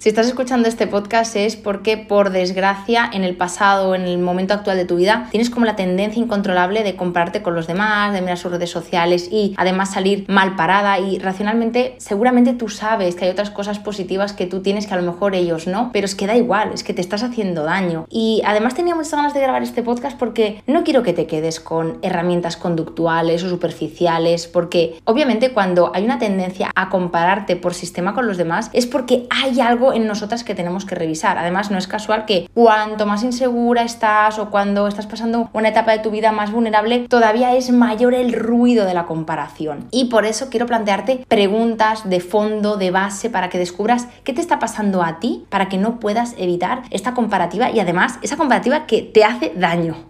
Si estás escuchando este podcast es porque, por desgracia, en el pasado, en el momento actual de tu vida, tienes como la tendencia incontrolable de compararte con los demás, de mirar sus redes sociales y además salir mal parada. Y racionalmente, seguramente tú sabes que hay otras cosas positivas que tú tienes que a lo mejor ellos no, pero es que da igual, es que te estás haciendo daño. Y además tenía muchas ganas de grabar este podcast porque no quiero que te quedes con herramientas conductuales o superficiales, porque obviamente cuando hay una tendencia a compararte por sistema con los demás es porque hay algo en nosotras que tenemos que revisar. Además, no es casual que cuanto más insegura estás o cuando estás pasando una etapa de tu vida más vulnerable, todavía es mayor el ruido de la comparación. Y por eso quiero plantearte preguntas de fondo, de base, para que descubras qué te está pasando a ti, para que no puedas evitar esta comparativa y además esa comparativa que te hace daño.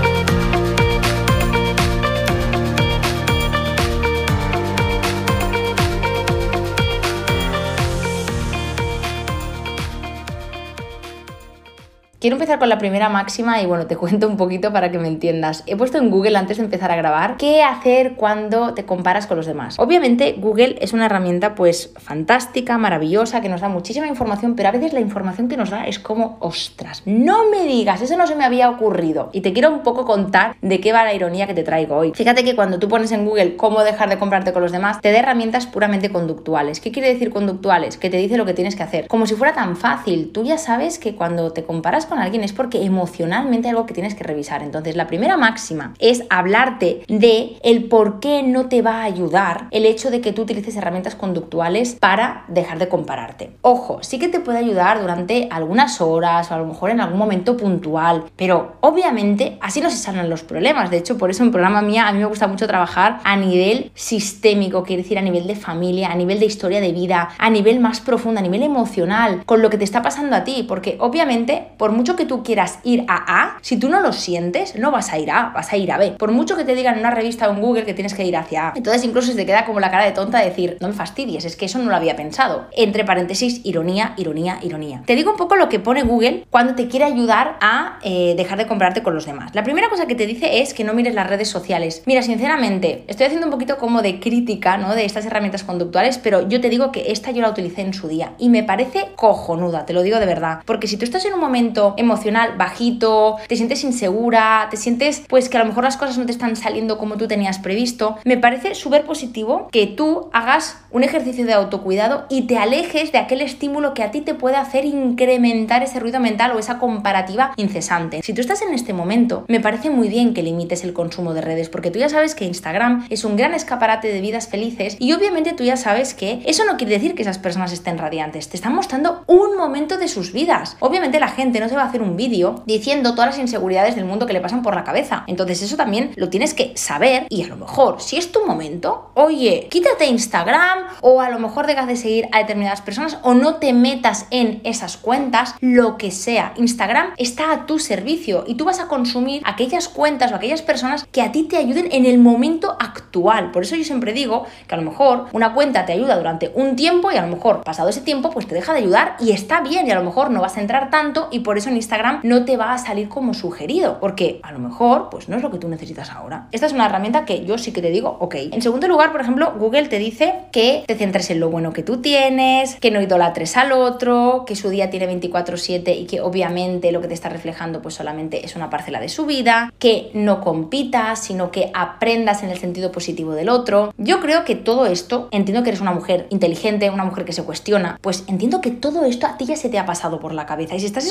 Quiero empezar con la primera máxima y bueno, te cuento un poquito para que me entiendas. He puesto en Google antes de empezar a grabar qué hacer cuando te comparas con los demás. Obviamente Google es una herramienta pues fantástica, maravillosa, que nos da muchísima información, pero a veces la información que nos da es como, ostras, no me digas, eso no se me había ocurrido. Y te quiero un poco contar de qué va la ironía que te traigo hoy. Fíjate que cuando tú pones en Google cómo dejar de comprarte con los demás, te da herramientas puramente conductuales. ¿Qué quiere decir conductuales? Que te dice lo que tienes que hacer. Como si fuera tan fácil. Tú ya sabes que cuando te comparas con alguien es porque emocionalmente algo que tienes que revisar. Entonces, la primera máxima es hablarte de el por qué no te va a ayudar el hecho de que tú utilices herramientas conductuales para dejar de compararte. Ojo, sí que te puede ayudar durante algunas horas o a lo mejor en algún momento puntual, pero obviamente así no se sanan los problemas. De hecho, por eso en programa mía a mí me gusta mucho trabajar a nivel sistémico, quiere decir a nivel de familia, a nivel de historia de vida, a nivel más profundo, a nivel emocional, con lo que te está pasando a ti, porque obviamente por mucho que tú quieras ir a A, si tú no lo sientes, no vas a ir a A, vas a ir a B. Por mucho que te digan en una revista o en Google que tienes que ir hacia A. Entonces incluso se te queda como la cara de tonta de decir, no me fastidies, es que eso no lo había pensado. Entre paréntesis, ironía, ironía, ironía. Te digo un poco lo que pone Google cuando te quiere ayudar a eh, dejar de comprarte con los demás. La primera cosa que te dice es que no mires las redes sociales. Mira, sinceramente, estoy haciendo un poquito como de crítica, ¿no? De estas herramientas conductuales, pero yo te digo que esta yo la utilicé en su día y me parece cojonuda, te lo digo de verdad. Porque si tú estás en un momento emocional, bajito, te sientes insegura, te sientes pues que a lo mejor las cosas no te están saliendo como tú tenías previsto, me parece súper positivo que tú hagas un ejercicio de autocuidado y te alejes de aquel estímulo que a ti te puede hacer incrementar ese ruido mental o esa comparativa incesante. Si tú estás en este momento, me parece muy bien que limites el consumo de redes porque tú ya sabes que Instagram es un gran escaparate de vidas felices y obviamente tú ya sabes que eso no quiere decir que esas personas estén radiantes, te están mostrando un momento de sus vidas. Obviamente la gente no se va hacer un vídeo diciendo todas las inseguridades del mundo que le pasan por la cabeza. Entonces eso también lo tienes que saber y a lo mejor, si es tu momento, oye, quítate Instagram o a lo mejor dejas de seguir a determinadas personas o no te metas en esas cuentas, lo que sea. Instagram está a tu servicio y tú vas a consumir aquellas cuentas o aquellas personas que a ti te ayuden en el momento actual. Por eso yo siempre digo que a lo mejor una cuenta te ayuda durante un tiempo y a lo mejor pasado ese tiempo pues te deja de ayudar y está bien y a lo mejor no vas a entrar tanto y por eso en Instagram no te va a salir como sugerido, porque a lo mejor pues no es lo que tú necesitas ahora. Esta es una herramienta que yo sí que te digo, ok. En segundo lugar, por ejemplo, Google te dice que te centres en lo bueno que tú tienes, que no idolatres al otro, que su día tiene 24/7 y que obviamente lo que te está reflejando pues solamente es una parcela de su vida, que no compitas, sino que aprendas en el sentido positivo del otro. Yo creo que todo esto, entiendo que eres una mujer inteligente, una mujer que se cuestiona, pues entiendo que todo esto a ti ya se te ha pasado por la cabeza y si estás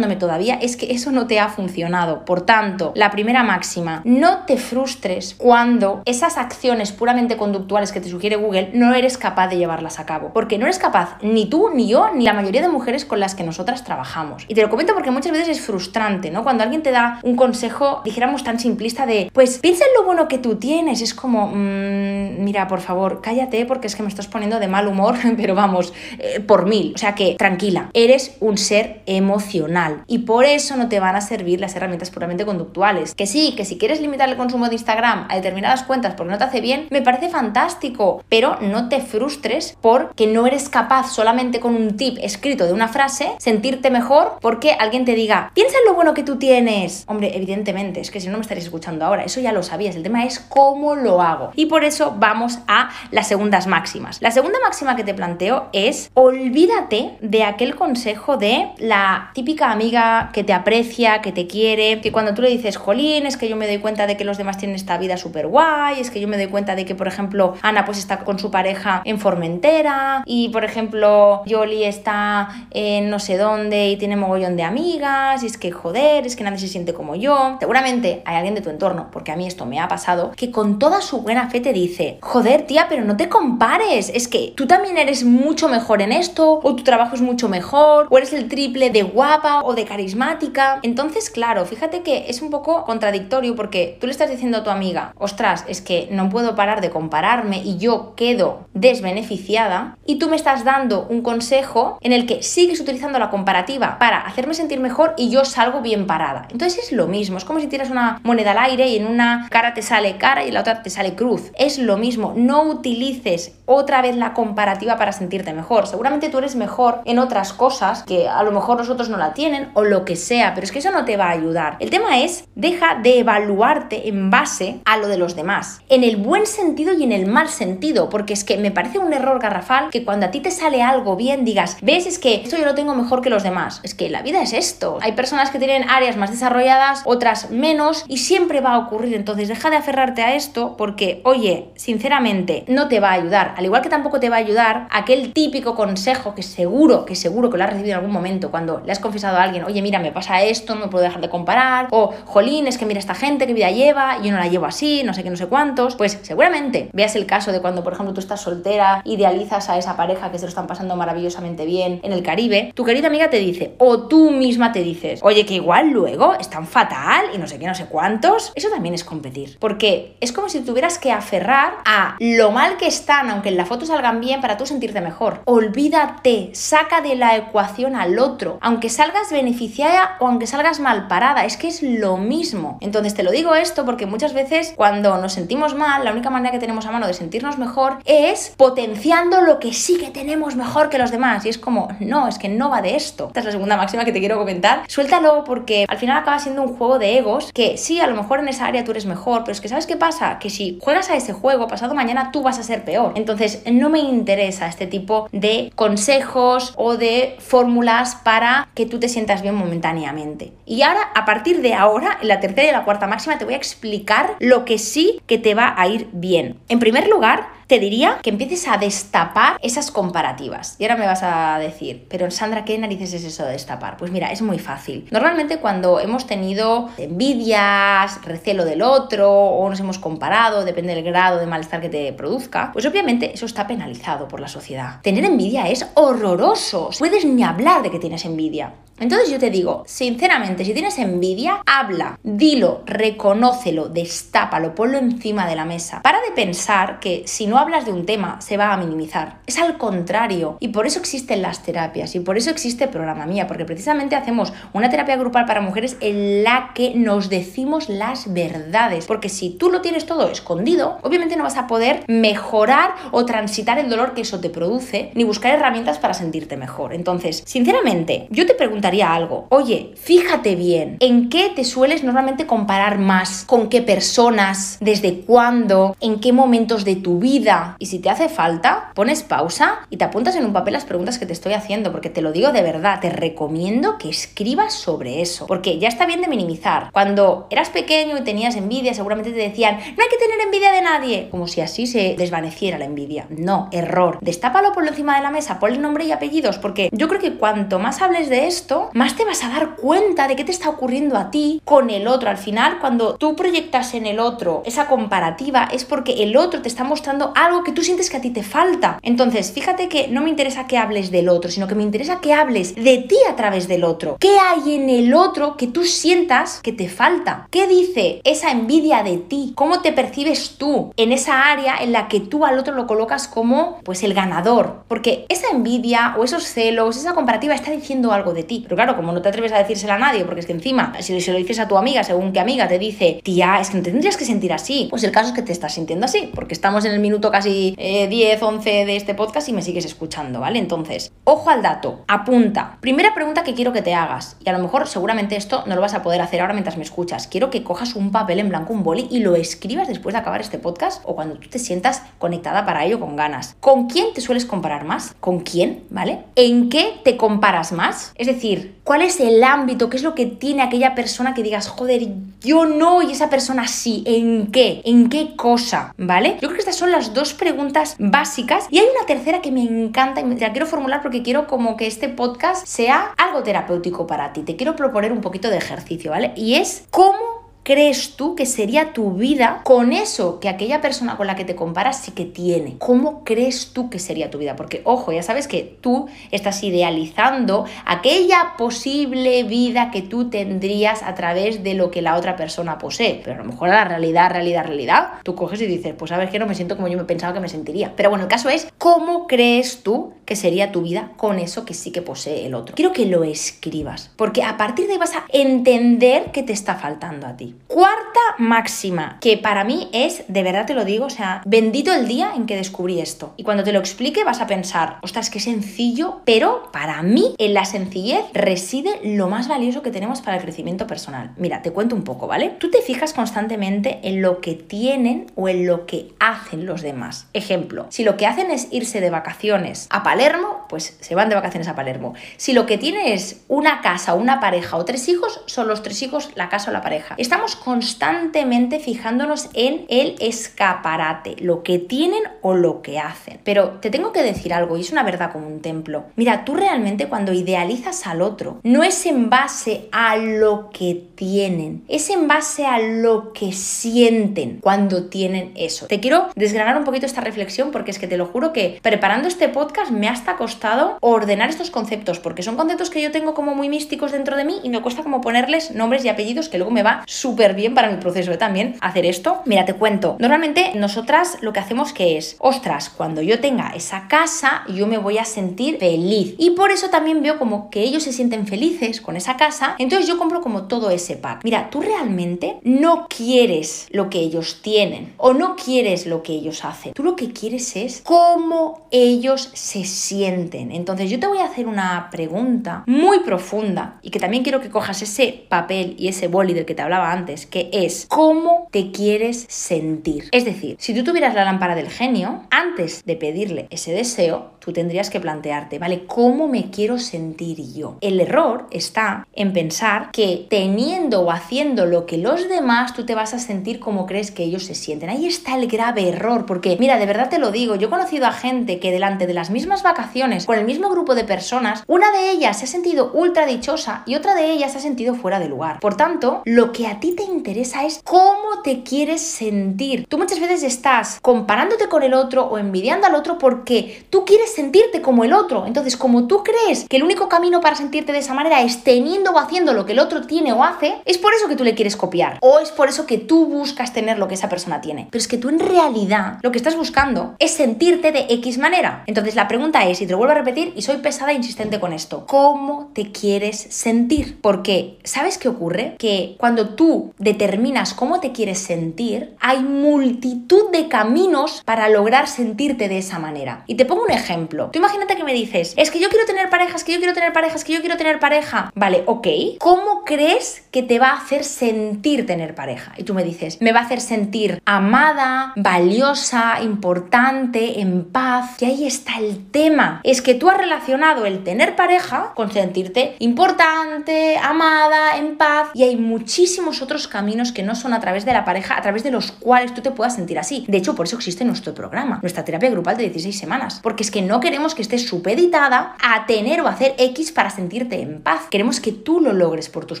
todavía es que eso no te ha funcionado. Por tanto, la primera máxima, no te frustres cuando esas acciones puramente conductuales que te sugiere Google no eres capaz de llevarlas a cabo. Porque no eres capaz ni tú, ni yo, ni la mayoría de mujeres con las que nosotras trabajamos. Y te lo comento porque muchas veces es frustrante, ¿no? Cuando alguien te da un consejo, dijéramos tan simplista de, pues piensa en lo bueno que tú tienes. Es como, mmm, mira, por favor, cállate porque es que me estás poniendo de mal humor, pero vamos, eh, por mil. O sea que, tranquila, eres un ser emocional. Y por eso no te van a servir las herramientas puramente conductuales. Que sí, que si quieres limitar el consumo de Instagram a determinadas cuentas porque no te hace bien, me parece fantástico. Pero no te frustres porque no eres capaz solamente con un tip escrito de una frase sentirte mejor porque alguien te diga, piensa en lo bueno que tú tienes. Hombre, evidentemente, es que si no me estaréis escuchando ahora, eso ya lo sabías. El tema es cómo lo hago. Y por eso vamos a las segundas máximas. La segunda máxima que te planteo es olvídate de aquel consejo de la típica amiga que te aprecia, que te quiere, que cuando tú le dices, jolín, es que yo me doy cuenta de que los demás tienen esta vida súper guay, es que yo me doy cuenta de que, por ejemplo, Ana pues está con su pareja en Formentera y, por ejemplo, Yoli está en no sé dónde y tiene mogollón de amigas y es que, joder, es que nadie se siente como yo. Seguramente hay alguien de tu entorno, porque a mí esto me ha pasado, que con toda su buena fe te dice, joder, tía, pero no te compares, es que tú también eres mucho mejor en esto, o tu trabajo es mucho mejor, o eres el triple de guapa o de carismática. Entonces, claro, fíjate que es un poco contradictorio porque tú le estás diciendo a tu amiga, ostras, es que no puedo parar de compararme y yo quedo desbeneficiada, y tú me estás dando un consejo en el que sigues utilizando la comparativa para hacerme sentir mejor y yo salgo bien parada. Entonces es lo mismo, es como si tiras una moneda al aire y en una cara te sale cara y en la otra te sale cruz. Es lo mismo, no utilices otra vez la comparativa para sentirte mejor. Seguramente tú eres mejor en otras cosas que a lo mejor los otros no la tienen o lo que sea, pero es que eso no te va a ayudar. El tema es, deja de evaluarte en base a lo de los demás, en el buen sentido y en el mal sentido, porque es que me parece un error garrafal que cuando a ti te sale algo bien digas, ves, es que esto yo lo tengo mejor que los demás. Es que la vida es esto. Hay personas que tienen áreas más desarrolladas, otras menos, y siempre va a ocurrir. Entonces deja de aferrarte a esto porque, oye, sinceramente, no te va a ayudar al igual que tampoco te va a ayudar aquel típico consejo que seguro, que seguro que lo has recibido en algún momento cuando le has confesado a alguien, oye, mira, me pasa esto, no me puedo dejar de comparar, o jolín, es que mira esta gente, qué vida lleva, yo no la llevo así, no sé qué, no sé cuántos. Pues seguramente veas el caso de cuando, por ejemplo, tú estás soltera, idealizas a esa pareja que se lo están pasando maravillosamente bien en el Caribe, tu querida amiga te dice, o tú misma te dices, oye, que igual luego están fatal y no sé qué, no sé cuántos. Eso también es competir, porque es como si tuvieras que aferrar a lo mal que están, aunque en la foto salgan bien para tú sentirte mejor. Olvídate, saca de la ecuación al otro, aunque salgas beneficiada o aunque salgas mal parada, es que es lo mismo. Entonces te lo digo esto porque muchas veces cuando nos sentimos mal, la única manera que tenemos a mano de sentirnos mejor es potenciando lo que sí que tenemos mejor que los demás. Y es como, no, es que no va de esto. Esta es la segunda máxima que te quiero comentar. Suéltalo porque al final acaba siendo un juego de egos que sí, a lo mejor en esa área tú eres mejor, pero es que ¿sabes qué pasa? Que si juegas a ese juego, pasado mañana tú vas a ser peor. Entonces, no me interesa este tipo de consejos o de fórmulas para que tú te sientas bien momentáneamente. Y ahora, a partir de ahora, en la tercera y la cuarta máxima, te voy a explicar lo que sí que te va a ir bien. En primer lugar, te diría que empieces a destapar esas comparativas. Y ahora me vas a decir, pero Sandra, ¿qué narices es eso de destapar? Pues mira, es muy fácil. Normalmente cuando hemos tenido envidias, recelo del otro o nos hemos comparado, depende del grado de malestar que te produzca, pues obviamente eso está penalizado por la sociedad. Tener envidia es horroroso. Puedes ni hablar de que tienes envidia. Entonces yo te digo, sinceramente, si tienes envidia, habla, dilo, reconócelo, destápalo, ponlo encima de la mesa. Para de pensar que si no hablas de un tema se va a minimizar. Es al contrario. Y por eso existen las terapias y por eso existe programa mía, porque precisamente hacemos una terapia grupal para mujeres en la que nos decimos las verdades. Porque si tú lo tienes todo escondido, obviamente no vas a poder mejorar o transitar el dolor que eso te produce, ni buscar herramientas para sentirte mejor. Entonces, sinceramente, yo te preguntaría algo. Oye, fíjate bien, ¿en qué te sueles normalmente comparar más? ¿Con qué personas? ¿Desde cuándo? ¿En qué momentos de tu vida? Y si te hace falta, pones pausa y te apuntas en un papel las preguntas que te estoy haciendo, porque te lo digo de verdad, te recomiendo que escribas sobre eso, porque ya está bien de minimizar. Cuando eras pequeño y tenías envidia, seguramente te decían, no hay que tener envidia de nadie, como si así se desvaneciera la envidia. No, error. Destápalo por encima de la mesa, ponle nombre y apellidos, porque yo creo que cuanto más hables de esto, más te vas a dar cuenta de qué te está ocurriendo a ti con el otro. Al final, cuando tú proyectas en el otro esa comparativa, es porque el otro te está mostrando algo que tú sientes que a ti te falta. Entonces, fíjate que no me interesa que hables del otro, sino que me interesa que hables de ti a través del otro. ¿Qué hay en el otro que tú sientas que te falta? ¿Qué dice esa envidia de ti? ¿Cómo te percibes tú en esa área en la que tú al otro lo colocas como pues el ganador? Porque esa envidia o esos celos, esa comparativa está diciendo algo de ti Pero claro, como no te atreves a decírsela a nadie, porque es que encima, si lo dices a tu amiga, según que amiga te dice, tía, es que no te tendrías que sentir así, pues el caso es que te estás sintiendo así, porque estamos en el minuto casi 10, 11 de este podcast y me sigues escuchando, ¿vale? Entonces, ojo al dato, apunta. Primera pregunta que quiero que te hagas, y a lo mejor seguramente esto no lo vas a poder hacer ahora mientras me escuchas. Quiero que cojas un papel en blanco, un boli y lo escribas después de acabar este podcast o cuando tú te sientas conectada para ello con ganas. ¿Con quién te sueles comparar más? ¿Con quién? ¿Vale? ¿En qué te comparas más? Es decir, ¿cuál es el ámbito? ¿Qué es lo que tiene aquella persona que digas, joder, yo no y esa persona sí? ¿En qué? ¿En qué cosa? ¿Vale? Yo creo que estas son las dos preguntas básicas y hay una tercera que me encanta y me la quiero formular porque quiero como que este podcast sea algo terapéutico para ti. Te quiero proponer un poquito de ejercicio, ¿vale? Y es cómo crees tú que sería tu vida con eso que aquella persona con la que te comparas sí que tiene? ¿Cómo crees tú que sería tu vida? Porque, ojo, ya sabes que tú estás idealizando aquella posible vida que tú tendrías a través de lo que la otra persona posee. Pero a lo mejor la realidad, realidad, realidad, tú coges y dices, pues sabes que no me siento como yo me pensaba que me sentiría. Pero bueno, el caso es, ¿cómo crees tú que sería tu vida con eso que sí que posee el otro? Quiero que lo escribas, porque a partir de ahí vas a entender qué te está faltando a ti. Cuarta máxima, que para mí es, de verdad te lo digo, o sea, bendito el día en que descubrí esto. Y cuando te lo explique vas a pensar, ostras, qué sencillo, pero para mí en la sencillez reside lo más valioso que tenemos para el crecimiento personal. Mira, te cuento un poco, ¿vale? Tú te fijas constantemente en lo que tienen o en lo que hacen los demás. Ejemplo, si lo que hacen es irse de vacaciones a Palermo, pues se van de vacaciones a Palermo. Si lo que tiene es una casa, una pareja o tres hijos, son los tres hijos, la casa o la pareja. Constantemente fijándonos en el escaparate, lo que tienen o lo que hacen. Pero te tengo que decir algo, y es una verdad como un templo. Mira, tú realmente cuando idealizas al otro, no es en base a lo que tienen, es en base a lo que sienten cuando tienen eso. Te quiero desgranar un poquito esta reflexión porque es que te lo juro que preparando este podcast me ha hasta costado ordenar estos conceptos, porque son conceptos que yo tengo como muy místicos dentro de mí y me cuesta como ponerles nombres y apellidos que luego me va súper bien para mi proceso de también hacer esto. Mira, te cuento. Normalmente nosotras lo que hacemos que es, ostras, cuando yo tenga esa casa, yo me voy a sentir feliz. Y por eso también veo como que ellos se sienten felices con esa casa. Entonces yo compro como todo ese pack. Mira, tú realmente no quieres lo que ellos tienen o no quieres lo que ellos hacen. Tú lo que quieres es cómo ellos se sienten. Entonces yo te voy a hacer una pregunta muy profunda y que también quiero que cojas ese papel y ese boli del que te hablaba antes que es cómo te quieres sentir. Es decir, si tú tuvieras la lámpara del genio, antes de pedirle ese deseo, tú tendrías que plantearte, ¿vale? ¿Cómo me quiero sentir yo? El error está en pensar que teniendo o haciendo lo que los demás, tú te vas a sentir como crees que ellos se sienten. Ahí está el grave error, porque mira, de verdad te lo digo, yo he conocido a gente que delante de las mismas vacaciones, con el mismo grupo de personas, una de ellas se ha sentido ultra dichosa y otra de ellas se ha sentido fuera de lugar. Por tanto, lo que a ti te interesa es cómo te quieres sentir. Tú muchas veces estás comparándote con el otro o envidiando al otro porque tú quieres sentirte como el otro. Entonces, como tú crees que el único camino para sentirte de esa manera es teniendo o haciendo lo que el otro tiene o hace, es por eso que tú le quieres copiar. O es por eso que tú buscas tener lo que esa persona tiene. Pero es que tú en realidad lo que estás buscando es sentirte de X manera. Entonces, la pregunta es, y te lo vuelvo a repetir, y soy pesada e insistente con esto, ¿cómo te quieres sentir? Porque, ¿sabes qué ocurre? Que cuando tú determinas cómo te quieres sentir, hay multitud de caminos para lograr sentirte de esa manera. Y te pongo un ejemplo Tú imagínate que me dices, es que yo quiero tener parejas, que yo quiero tener parejas, que yo quiero tener pareja. Vale, ok. ¿Cómo crees que te va a hacer sentir tener pareja? Y tú me dices, me va a hacer sentir amada, valiosa, importante, en paz. Y ahí está el tema. Es que tú has relacionado el tener pareja con sentirte importante, amada, en paz. Y hay muchísimos otros caminos que no son a través de la pareja, a través de los cuales tú te puedas sentir así. De hecho, por eso existe nuestro programa, nuestra terapia grupal de 16 semanas. Porque es que no queremos que estés supeditada a tener o hacer X para sentirte en paz. Queremos que tú lo logres por tus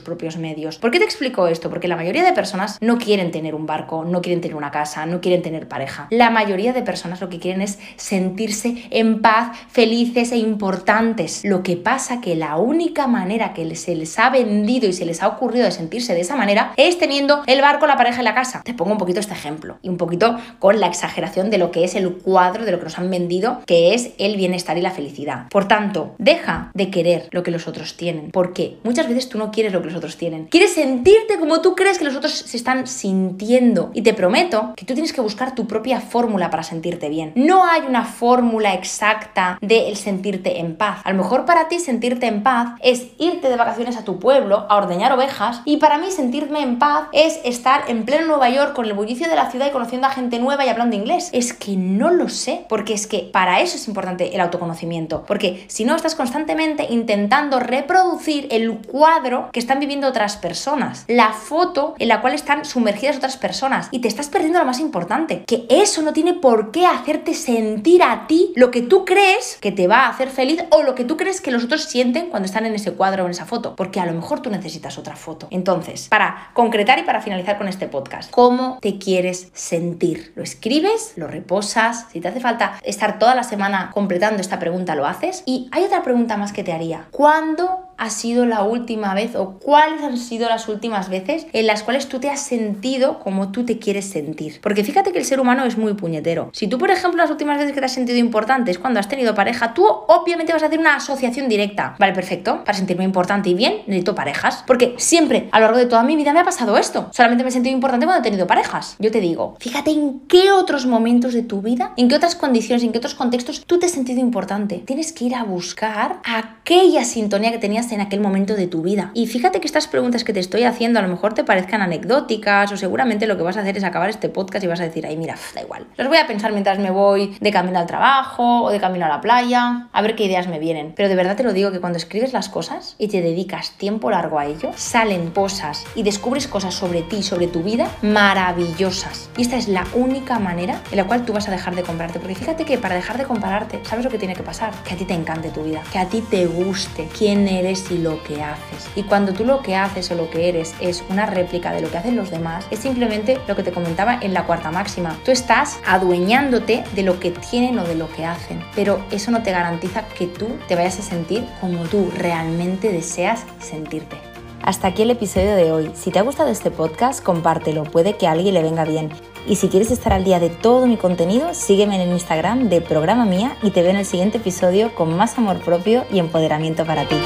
propios medios. ¿Por qué te explico esto? Porque la mayoría de personas no quieren tener un barco, no quieren tener una casa, no quieren tener pareja. La mayoría de personas lo que quieren es sentirse en paz, felices e importantes. Lo que pasa que la única manera que se les ha vendido y se les ha ocurrido de sentirse de esa manera es teniendo el barco, la pareja y la casa. Te pongo un poquito este ejemplo y un poquito con la exageración de lo que es el cuadro de lo que nos han vendido, que es el bienestar y la felicidad. Por tanto, deja de querer lo que los otros tienen, porque muchas veces tú no quieres lo que los otros tienen. Quieres sentirte como tú crees que los otros se están sintiendo. Y te prometo que tú tienes que buscar tu propia fórmula para sentirte bien. No hay una fórmula exacta de el sentirte en paz. A lo mejor para ti sentirte en paz es irte de vacaciones a tu pueblo a ordeñar ovejas y para mí sentirme en paz es estar en pleno Nueva York con el bullicio de la ciudad y conociendo a gente nueva y hablando inglés. Es que no lo sé, porque es que para eso es importante el autoconocimiento, porque si no estás constantemente intentando reproducir el cuadro que están viviendo otras personas, la foto en la cual están sumergidas otras personas. Y te estás perdiendo lo más importante, que eso no tiene por qué hacerte sentir a ti lo que tú crees que te va a hacer feliz o lo que tú crees que los otros sienten cuando están en ese cuadro o en esa foto, porque a lo mejor tú necesitas otra foto. Entonces, para concretar y para finalizar con este podcast, ¿cómo te quieres sentir? ¿Lo escribes? ¿Lo reposas? Si te hace falta estar toda la semana completando esta pregunta, lo haces. Y hay otra pregunta más que te haría. ¿Cuándo ha sido la última vez o cuáles han sido las últimas veces en las cuales tú te has sentido como tú te quieres sentir. Porque fíjate que el ser humano es muy puñetero. Si tú, por ejemplo, las últimas veces que te has sentido importante es cuando has tenido pareja, tú obviamente vas a hacer una asociación directa. Vale, perfecto. Para sentirme importante y bien, necesito parejas. Porque siempre, a lo largo de toda mi vida, me ha pasado esto. Solamente me he sentido importante cuando he tenido parejas. Yo te digo, fíjate en qué otros momentos de tu vida, en qué otras condiciones, en qué otros contextos tú te has sentido importante. Tienes que ir a buscar aquella sintonía que tenías en aquel momento de tu vida. Y fíjate que estas preguntas que te estoy haciendo a lo mejor te parezcan anecdóticas o seguramente lo que vas a hacer es acabar este podcast y vas a decir, ay, mira, da igual. Los voy a pensar mientras me voy de camino al trabajo o de camino a la playa, a ver qué ideas me vienen. Pero de verdad te lo digo que cuando escribes las cosas y te dedicas tiempo largo a ello, salen cosas y descubres cosas sobre ti, sobre tu vida, maravillosas. Y esta es la única manera en la cual tú vas a dejar de comprarte. Porque fíjate que para dejar de compararte, ¿sabes lo que tiene que pasar? Que a ti te encante tu vida, que a ti te guste quién eres y lo que haces. Y cuando tú lo que haces o lo que eres es una réplica de lo que hacen los demás, es simplemente lo que te comentaba en la cuarta máxima. Tú estás adueñándote de lo que tienen o de lo que hacen, pero eso no te garantiza que tú te vayas a sentir como tú realmente deseas sentirte. Hasta aquí el episodio de hoy. Si te ha gustado este podcast, compártelo, puede que a alguien le venga bien. Y si quieres estar al día de todo mi contenido, sígueme en el Instagram de Programa Mía y te veo en el siguiente episodio con más amor propio y empoderamiento para ti.